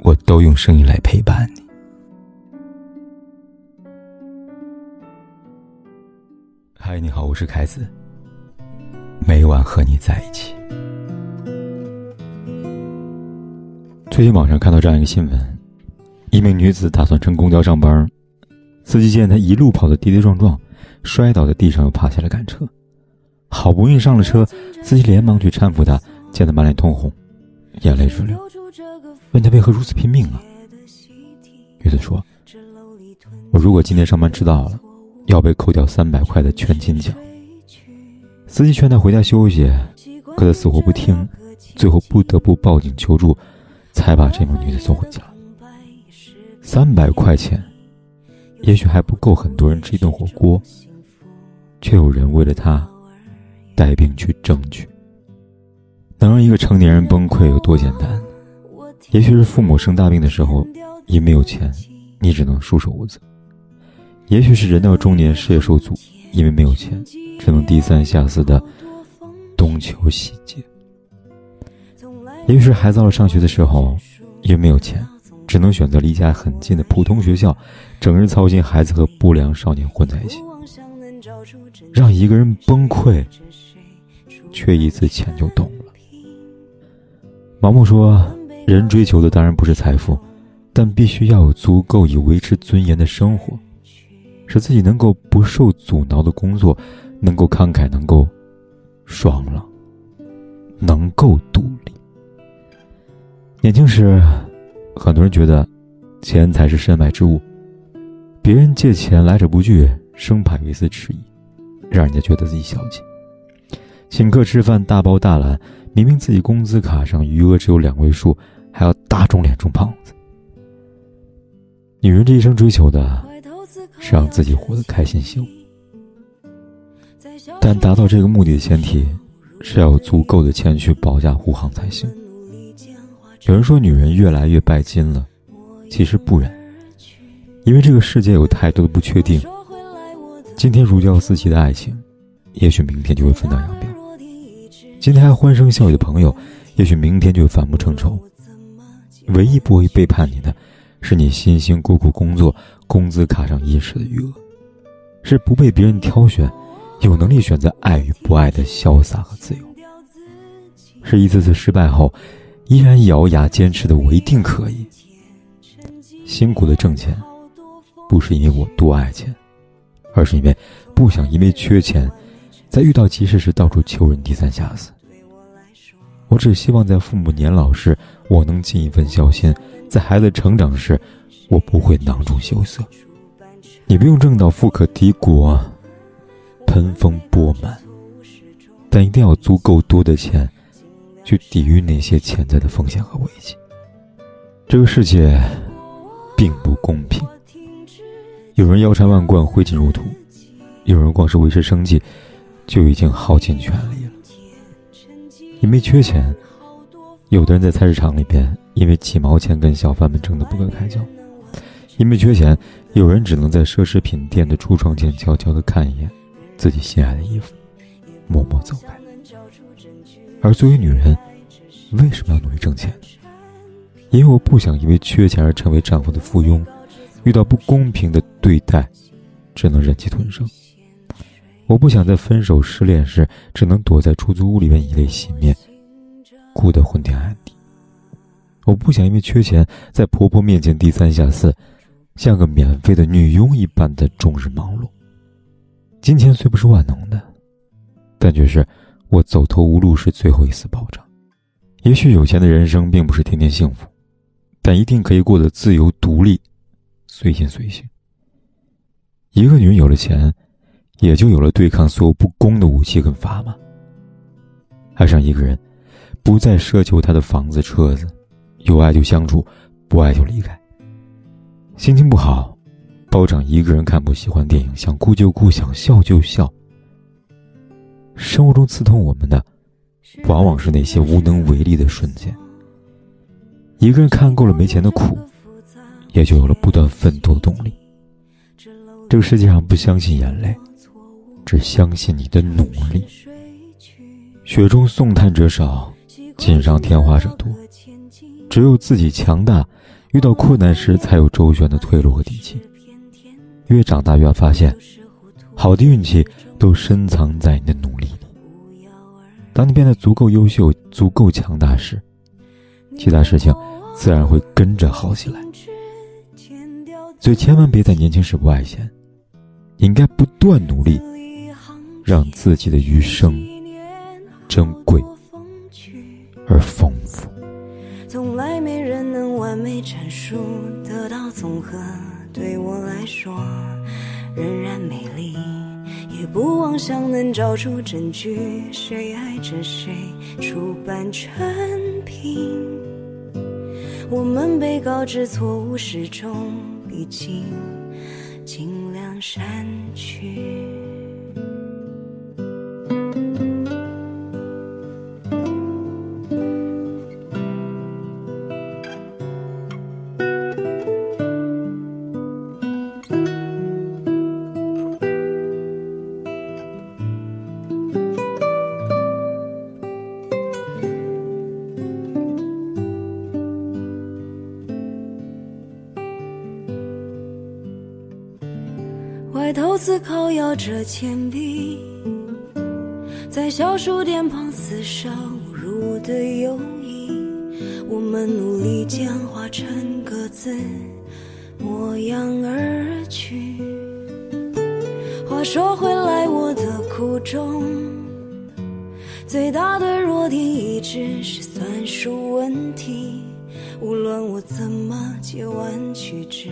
我都用声音来陪伴你。嗨，你好，我是凯子。每晚和你在一起。最近网上看到这样一个新闻：一名女子打算乘公交上班，司机见她一路跑得跌跌撞撞，摔倒在地上又爬起来赶车。好不容易上了车，司机连忙去搀扶她，见她满脸通红，眼泪直流，问他为何如此拼命啊？女子说：“我如果今天上班迟到了。”要被扣掉三百块的全勤奖。司机劝他回家休息，可他死活不听，最后不得不报警求助，才把这名女子送回家。三百块钱，也许还不够很多人吃一顿火锅，却有人为了他带病去争取。能让一个成年人崩溃有多简单？也许是父母生大病的时候，因没有钱，你只能束手无策。也许是人到中年事业受阻，因为没有钱，只能低三下四的东求西借；也许是孩子到了上学的时候，因为没有钱，只能选择离家很近的普通学校，整日操心孩子和不良少年混在一起，让一个人崩溃，缺一次钱就懂了。毛毛说：“人追求的当然不是财富，但必须要有足够以维持尊严的生活。”使自己能够不受阻挠的工作，能够慷慨，能够爽朗，能够独立。年轻时，很多人觉得钱才是身外之物，别人借钱来者不拒，生怕有一丝迟疑，让人家觉得自己小气。请客吃饭大包大揽，明明自己工资卡上余额只有两位数，还要打肿脸充胖子。女人这一生追求的。是让自己活得开心幸福，但达到这个目的的前提是要有足够的钱去保驾护航才行。有人说女人越来越拜金了，其实不然，因为这个世界有太多的不确定。今天如胶似漆的爱情，也许明天就会分道扬镳；今天还欢声笑语的朋友，也许明天就会反目成仇。唯一不会背叛你的。是你辛辛苦苦工作，工资卡上一时的余额，是不被别人挑选，有能力选择爱与不爱的潇洒和自由，是一次次失败后，依然咬牙坚持的我一定可以。辛苦的挣钱，不是因为我多爱钱，而是因为不想因为缺钱，在遇到急事时到处求人低三下四。我只希望在父母年老时，我能尽一份孝心。在孩子成长时，我不会囊中羞涩。你不用挣到富可敌国、盆丰钵满，但一定要足够多的钱，去抵御那些潜在的风险和危机。这个世界并不公平，有人腰缠万贯、挥金如土，有人光是维持生计就已经耗尽全力因为缺钱。有的人在菜市场里边，因为几毛钱跟小贩们争得不可开交；因为缺钱，有人只能在奢侈品店的橱窗前悄悄地看一眼自己心爱的衣服，默默走开。而作为女人，为什么要努力挣钱？因为我不想因为缺钱而成为丈夫的附庸，遇到不公平的对待，只能忍气吞声。我不想在分手失恋时，只能躲在出租屋里面以泪洗面。哭得昏天暗地。我不想因为缺钱，在婆婆面前低三下四，像个免费的女佣一般的终日忙碌。金钱虽不是万能的，但却是我走投无路时最后一丝保障。也许有钱的人生并不是天天幸福，但一定可以过得自由独立，随心随性。一个女人有了钱，也就有了对抗所有不公的武器跟砝码。爱上一个人。不再奢求他的房子、车子，有爱就相处，不爱就离开。心情不好，包场一个人看不喜欢电影，想哭就哭，想笑就笑。生活中刺痛我们的，往往是那些无能为力的瞬间。一个人看够了没钱的苦，也就有了不断奋斗的动力。这个世界上不相信眼泪，只相信你的努力。雪中送炭者少，锦上添花者多。只有自己强大，遇到困难时才有周旋的退路和底气。越长大越发现，好的运气都深藏在你的努力里。当你变得足够优秀、足够强大时，其他事情自然会跟着好起来。所以千万别在年轻时不爱钱，应该不断努力，让自己的余生珍贵而丰富。从来没人能完美阐述得到总和，对我来说仍然美丽。也不妄想能找出证据，谁爱着谁，出版成品。我们被告知错误始终必经，尽量删去。外头思考摇着铅笔，在小数点旁厮杀侮辱的友谊。我们努力简化成各自模样而去。话说回来，我的苦衷最大的弱点一直是算术问题。无论我怎么借弯曲直，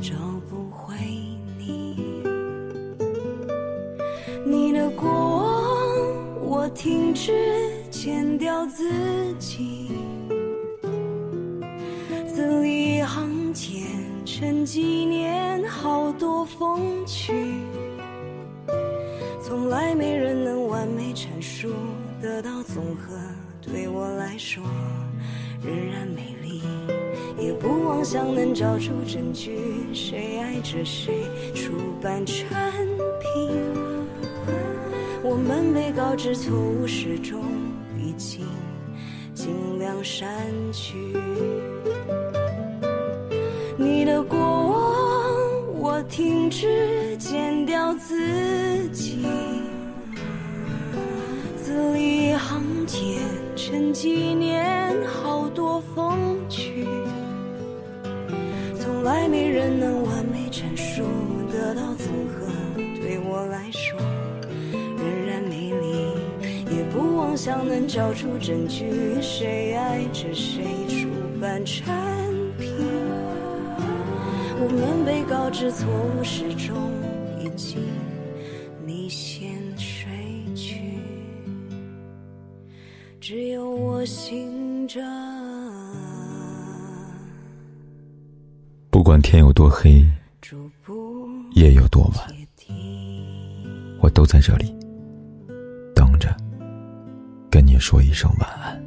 找停止剪掉自己，字里行间成纪念，好多风趣。从来没人能完美阐述得到综合，对我来说仍然美丽，也不妄想能找出证据，谁爱着谁，出版成品。我们被告知错误始终已经，尽量删去你的过往。我停止剪掉自己，字里行间成纪念，好多风趣。从来没人能想能找出证据，谁爱着谁，出版产品。我们被告知错误始终已经，你先睡去，只有我醒着。不管天有多黑，夜有多晚，我都在这里。跟你说一声晚安。